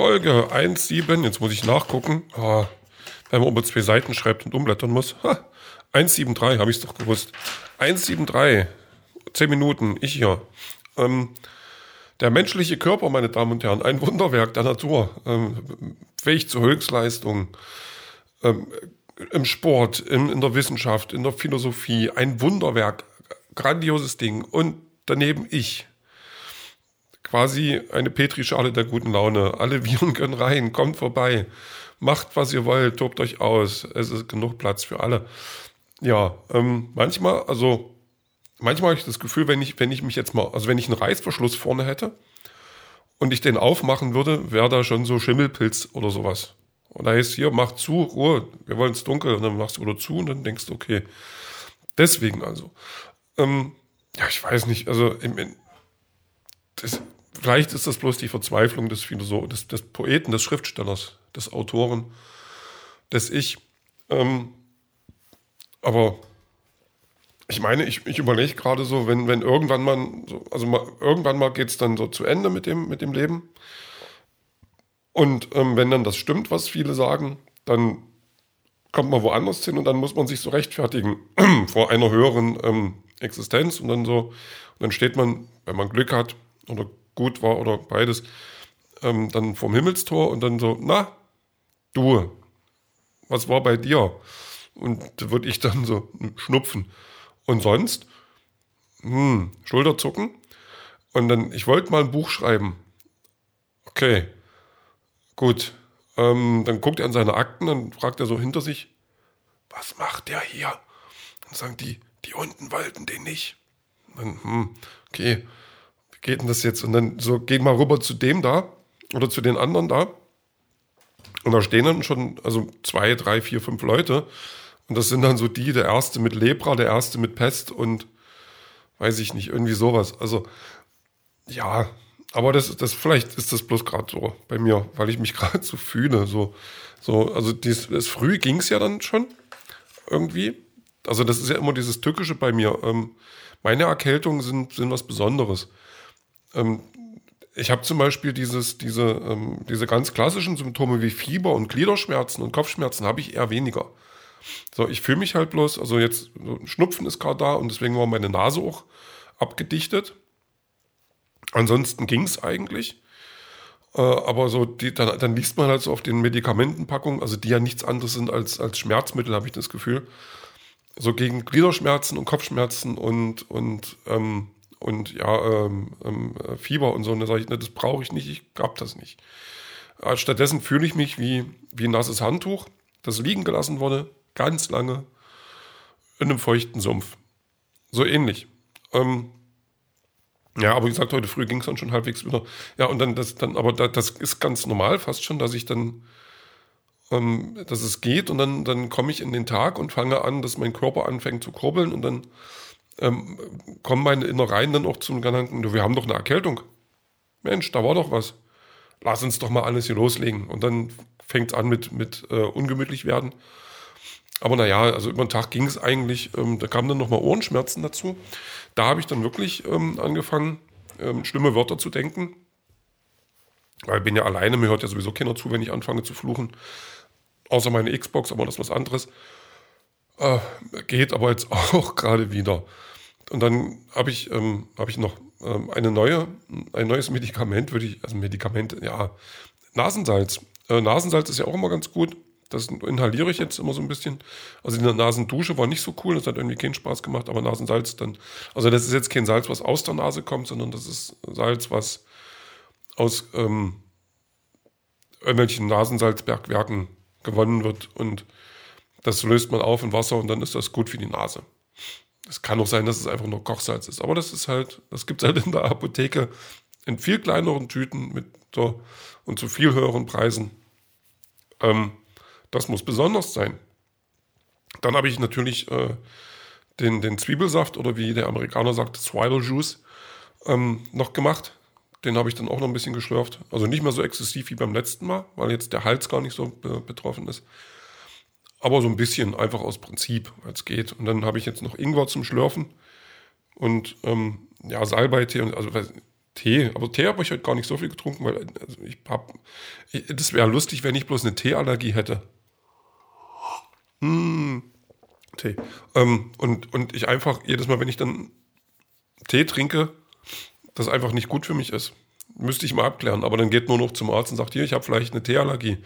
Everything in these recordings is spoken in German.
Folge 1.7, jetzt muss ich nachgucken, ah, wenn man über zwei Seiten schreibt und umblättern muss. Ha, 1.7.3, habe ich es doch gewusst. 1.7.3, 10 Minuten, ich hier. Ähm, der menschliche Körper, meine Damen und Herren, ein Wunderwerk der Natur, ähm, fähig zur Höchstleistung, ähm, im Sport, in, in der Wissenschaft, in der Philosophie, ein Wunderwerk, grandioses Ding. Und daneben ich. Quasi eine Petrischale der guten Laune. Alle Viren können rein, kommt vorbei. Macht, was ihr wollt, tobt euch aus. Es ist genug Platz für alle. Ja, ähm, manchmal, also manchmal habe ich das Gefühl, wenn ich, wenn ich mich jetzt mal, also wenn ich einen Reißverschluss vorne hätte und ich den aufmachen würde, wäre da schon so Schimmelpilz oder sowas. Und da heißt hier, mach zu, Ruhe, wir wollen es dunkel. Und dann machst du wieder zu und dann denkst du, okay. Deswegen also. Ähm, ja, ich weiß nicht, also das, vielleicht ist das bloß die Verzweiflung des des, des Poeten, des Schriftstellers, des Autoren, des Ich. Ähm, aber ich meine, ich, ich überlege gerade so, wenn, wenn irgendwann mal, so, also mal, irgendwann mal geht es dann so zu Ende mit dem, mit dem Leben. Und ähm, wenn dann das stimmt, was viele sagen, dann kommt man woanders hin und dann muss man sich so rechtfertigen vor einer höheren ähm, Existenz und dann so, und dann steht man, wenn man Glück hat oder gut war oder beides, ähm, dann vorm Himmelstor und dann so, na, du, was war bei dir? Und würde ich dann so schnupfen. Und sonst, hm, Schulterzucken. Und dann, ich wollte mal ein Buch schreiben. Okay, gut. Ähm, dann guckt er an seine Akten, dann fragt er so hinter sich, was macht der hier? Dann sagen die, die unten wollten den nicht. Dann, hm, okay, geht denn das jetzt? Und dann so, geh mal rüber zu dem da oder zu den anderen da. Und da stehen dann schon, also zwei, drei, vier, fünf Leute. Und das sind dann so die, der erste mit Lepra, der erste mit Pest und weiß ich nicht, irgendwie sowas. Also, ja, aber das, das, vielleicht ist das bloß gerade so bei mir, weil ich mich gerade so fühle. So, so, also dies, das früh ging es ja dann schon irgendwie also das ist ja immer dieses Tückische bei mir. Ähm, meine Erkältungen sind, sind was Besonderes. Ähm, ich habe zum Beispiel dieses, diese, ähm, diese ganz klassischen Symptome wie Fieber und Gliederschmerzen und Kopfschmerzen habe ich eher weniger. So, ich fühle mich halt bloß, also jetzt, so Schnupfen ist gerade da und deswegen war meine Nase auch abgedichtet. Ansonsten ging es eigentlich. Äh, aber so, die, dann, dann liest man halt so auf den Medikamentenpackungen, also die ja nichts anderes sind als, als Schmerzmittel, habe ich das Gefühl so gegen Gliederschmerzen und Kopfschmerzen und, und, ähm, und ja, ähm, ähm, Fieber und so. Und da sage ich, ne, das brauche ich nicht, ich hab das nicht. Äh, stattdessen fühle ich mich wie, wie ein nasses Handtuch, das liegen gelassen wurde, ganz lange in einem feuchten Sumpf. So ähnlich. Ähm, ja, aber wie gesagt, heute früh ging es dann schon halbwegs wieder. Ja, und dann, das, dann, aber das ist ganz normal fast schon, dass ich dann ähm, dass es geht und dann, dann komme ich in den Tag und fange an, dass mein Körper anfängt zu kurbeln und dann ähm, kommen meine Innereien dann auch zum Gedanken, wir haben doch eine Erkältung. Mensch, da war doch was. Lass uns doch mal alles hier loslegen. Und dann fängt es an mit, mit äh, ungemütlich werden. Aber naja, also über den Tag ging es eigentlich, ähm, da kamen dann nochmal Ohrenschmerzen dazu. Da habe ich dann wirklich ähm, angefangen, ähm, schlimme Wörter zu denken. Weil ich bin ja alleine, mir hört ja sowieso keiner zu, wenn ich anfange zu fluchen. Außer meine Xbox, aber das ist was anderes. Äh, geht aber jetzt auch gerade wieder. Und dann habe ich, ähm, hab ich noch ähm, eine neue, ein neues Medikament, würde ich, also Medikament, ja, Nasensalz. Äh, Nasensalz ist ja auch immer ganz gut. Das inhaliere ich jetzt immer so ein bisschen. Also die Nasendusche war nicht so cool, das hat irgendwie keinen Spaß gemacht, aber Nasensalz dann. Also das ist jetzt kein Salz, was aus der Nase kommt, sondern das ist Salz, was aus ähm, irgendwelchen Nasensalzbergwerken gewonnen wird und das löst man auf in Wasser und dann ist das gut für die Nase. Es kann auch sein, dass es einfach nur Kochsalz ist, aber das ist halt, das gibt es halt in der Apotheke in viel kleineren Tüten mit so und zu viel höheren Preisen. Ähm, das muss besonders sein. Dann habe ich natürlich äh, den, den Zwiebelsaft oder wie der Amerikaner sagt, Swallow Juice ähm, noch gemacht. Den habe ich dann auch noch ein bisschen geschlürft. Also nicht mehr so exzessiv wie beim letzten Mal, weil jetzt der Hals gar nicht so betroffen ist. Aber so ein bisschen einfach aus Prinzip, weil es geht. Und dann habe ich jetzt noch Ingwer zum Schlürfen und ähm, ja, Salbeitee. Also Tee. Aber Tee habe ich heute gar nicht so viel getrunken, weil also ich habe. Das wäre lustig, wenn ich bloß eine Teeallergie hätte. Hm, Tee. Ähm, und, und ich einfach jedes Mal, wenn ich dann Tee trinke, das einfach nicht gut für mich ist. Müsste ich mal abklären. Aber dann geht nur noch zum Arzt und sagt, hier, ich habe vielleicht eine Teeallergie.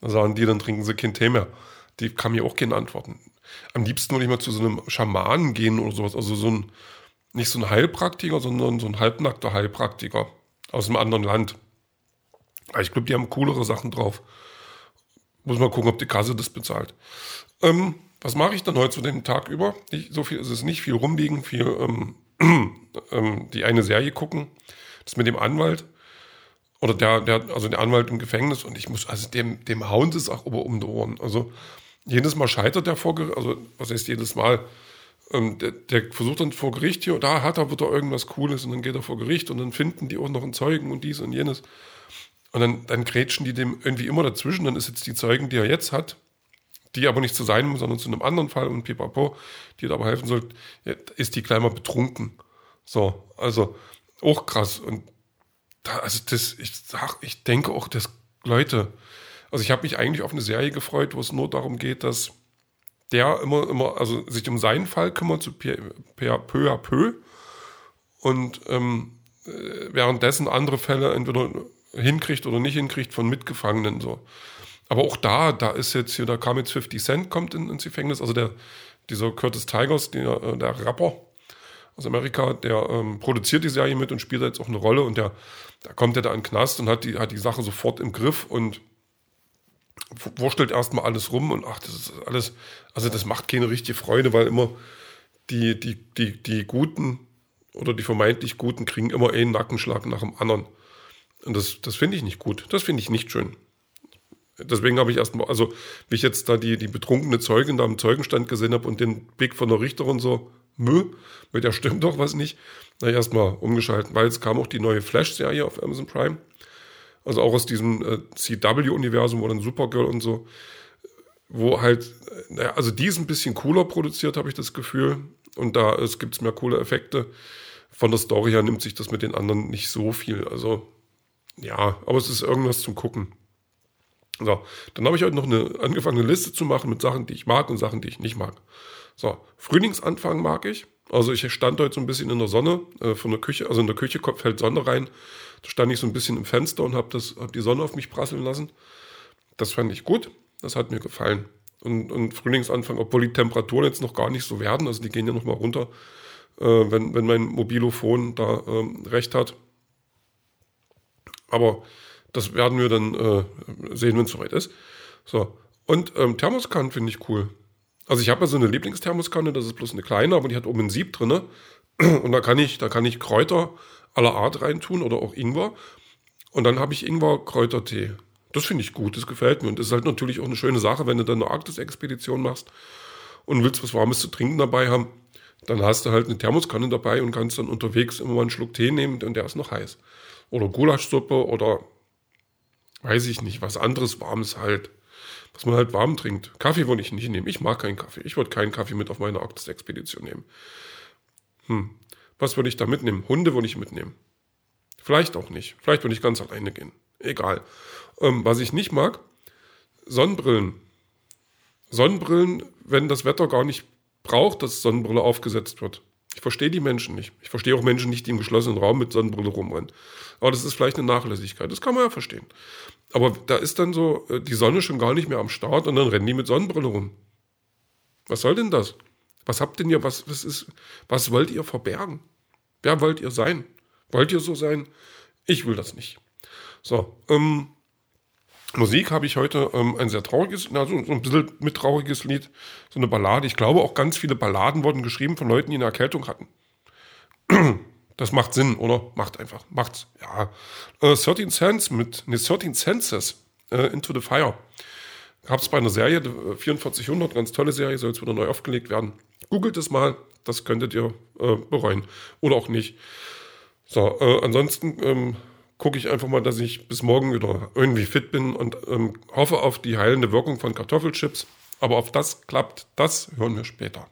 Dann sagen die, dann trinken sie keinen Tee mehr. Die kann mir auch keine antworten. Am liebsten würde ich mal zu so einem Schamanen gehen oder sowas. Also so ein, nicht so ein Heilpraktiker, sondern so ein halbnackter Heilpraktiker aus einem anderen Land. Ich glaube, die haben coolere Sachen drauf. Muss mal gucken, ob die Kasse das bezahlt. Ähm, was mache ich dann heute zu dem Tag über? Ich, so viel ist es nicht, viel rumliegen, viel ähm, ähm, die eine Serie gucken. Das mit dem Anwalt. Oder der, der, also der Anwalt im Gefängnis und ich muss, also dem, dem hauen es auch um die Ohren. Also jedes Mal scheitert der vor Gericht, also was heißt jedes Mal? Ähm, der, der, versucht dann vor Gericht hier, da hat er wieder irgendwas Cooles und dann geht er vor Gericht und dann finden die auch noch einen Zeugen und dies und jenes. Und dann, dann grätschen die dem irgendwie immer dazwischen. Dann ist jetzt die Zeugen, die er jetzt hat, die aber nicht zu seinem, sondern zu einem anderen Fall und pipapo, die da aber helfen soll, ist die gleich mal betrunken. So, also auch krass. Und also das, ich sag, ich denke auch, dass Leute, also ich habe mich eigentlich auf eine Serie gefreut, wo es nur darum geht, dass der immer, immer, also sich um seinen Fall kümmert, so peu à peu. Und ähm, äh, währenddessen andere Fälle entweder hinkriegt oder nicht hinkriegt von Mitgefangenen so. Aber auch da, da ist jetzt hier, da kam jetzt 50 Cent, kommt in, ins Gefängnis, also der, dieser Curtis Tigers, der, äh, der Rapper aus Amerika, der ähm, produziert die Serie mit und spielt jetzt auch eine Rolle und der, da kommt er da in den Knast und hat die, hat die Sache sofort im Griff und wurstelt erstmal alles rum und ach, das ist alles, also das macht keine richtige Freude, weil immer die, die, die, die Guten oder die vermeintlich Guten kriegen immer einen Nackenschlag nach dem anderen. Und das, das finde ich nicht gut. Das finde ich nicht schön. Deswegen habe ich erstmal, also wie ich jetzt da die, die betrunkene Zeugin da am Zeugenstand gesehen habe und den Blick von der Richterin so, mö, mit der stimmt doch was nicht, da ich erstmal umgeschalten, weil es kam auch die neue Flash-Serie auf Amazon Prime. Also auch aus diesem äh, CW-Universum, dann Supergirl und so, wo halt, äh, naja, also die ist ein bisschen cooler produziert, habe ich das Gefühl. Und da gibt es mehr coole Effekte. Von der Story her nimmt sich das mit den anderen nicht so viel. Also, ja, aber es ist irgendwas zum Gucken. So, dann habe ich heute noch eine angefangene Liste zu machen mit Sachen, die ich mag und Sachen, die ich nicht mag. So, Frühlingsanfang mag ich. Also ich stand heute so ein bisschen in der Sonne äh, von der Küche, also in der Küche fällt Sonne rein. Da stand ich so ein bisschen im Fenster und habe hab die Sonne auf mich prasseln lassen. Das fand ich gut, das hat mir gefallen. Und, und Frühlingsanfang, obwohl die Temperaturen jetzt noch gar nicht so werden, also die gehen ja noch mal runter, äh, wenn, wenn mein Mobilophon da ähm, recht hat. Aber das werden wir dann äh, sehen, wenn es soweit ist. So. Und ähm, Thermoskanne finde ich cool. Also ich habe ja so eine Lieblingsthermoskanne, das ist bloß eine kleine, aber die hat oben ein Sieb drin. Und da kann ich, da kann ich Kräuter aller Art reintun oder auch Ingwer. Und dann habe ich Ingwer-Kräutertee. Das finde ich gut, das gefällt mir. Und das ist halt natürlich auch eine schöne Sache, wenn du dann eine Arktis-Expedition machst und willst was Warmes zu trinken dabei haben. Dann hast du halt eine Thermoskanne dabei und kannst dann unterwegs immer mal einen Schluck Tee nehmen und der ist noch heiß. Oder Gulaschsuppe oder weiß ich nicht, was anderes Warmes halt. Was man halt warm trinkt. Kaffee würde ich nicht nehmen. Ich mag keinen Kaffee. Ich würde keinen Kaffee mit auf meine Arktis-Expedition nehmen. Hm. Was würde ich da mitnehmen? Hunde würde ich mitnehmen. Vielleicht auch nicht. Vielleicht würde ich ganz alleine gehen. Egal. Ähm, was ich nicht mag, Sonnenbrillen. Sonnenbrillen, wenn das Wetter gar nicht braucht, dass Sonnenbrille aufgesetzt wird. Ich verstehe die Menschen nicht. Ich verstehe auch Menschen nicht, die im geschlossenen Raum mit Sonnenbrille rumrennen. Aber das ist vielleicht eine Nachlässigkeit. Das kann man ja verstehen. Aber da ist dann so äh, die Sonne schon gar nicht mehr am Start und dann rennen die mit Sonnenbrille rum. Was soll denn das? Was habt denn ihr, was, was ist, was wollt ihr verbergen? Wer wollt ihr sein? Wollt ihr so sein? Ich will das nicht. So, ähm, Musik habe ich heute ähm, ein sehr trauriges, also so ein bisschen mit trauriges Lied, so eine Ballade. Ich glaube auch ganz viele Balladen wurden geschrieben von Leuten, die eine Erkältung hatten. Das macht Sinn, oder? Macht einfach. Macht's. Ja. Äh, 13 Cents mit, ne, 13 Senses äh, Into the Fire. Gab es bei einer Serie, 4400, ganz tolle Serie, soll jetzt wieder neu aufgelegt werden. Googelt es mal, das könntet ihr äh, bereuen. Oder auch nicht. So, äh, ansonsten ähm, gucke ich einfach mal, dass ich bis morgen wieder irgendwie fit bin und ähm, hoffe auf die heilende Wirkung von Kartoffelchips. Aber ob das klappt, das hören wir später.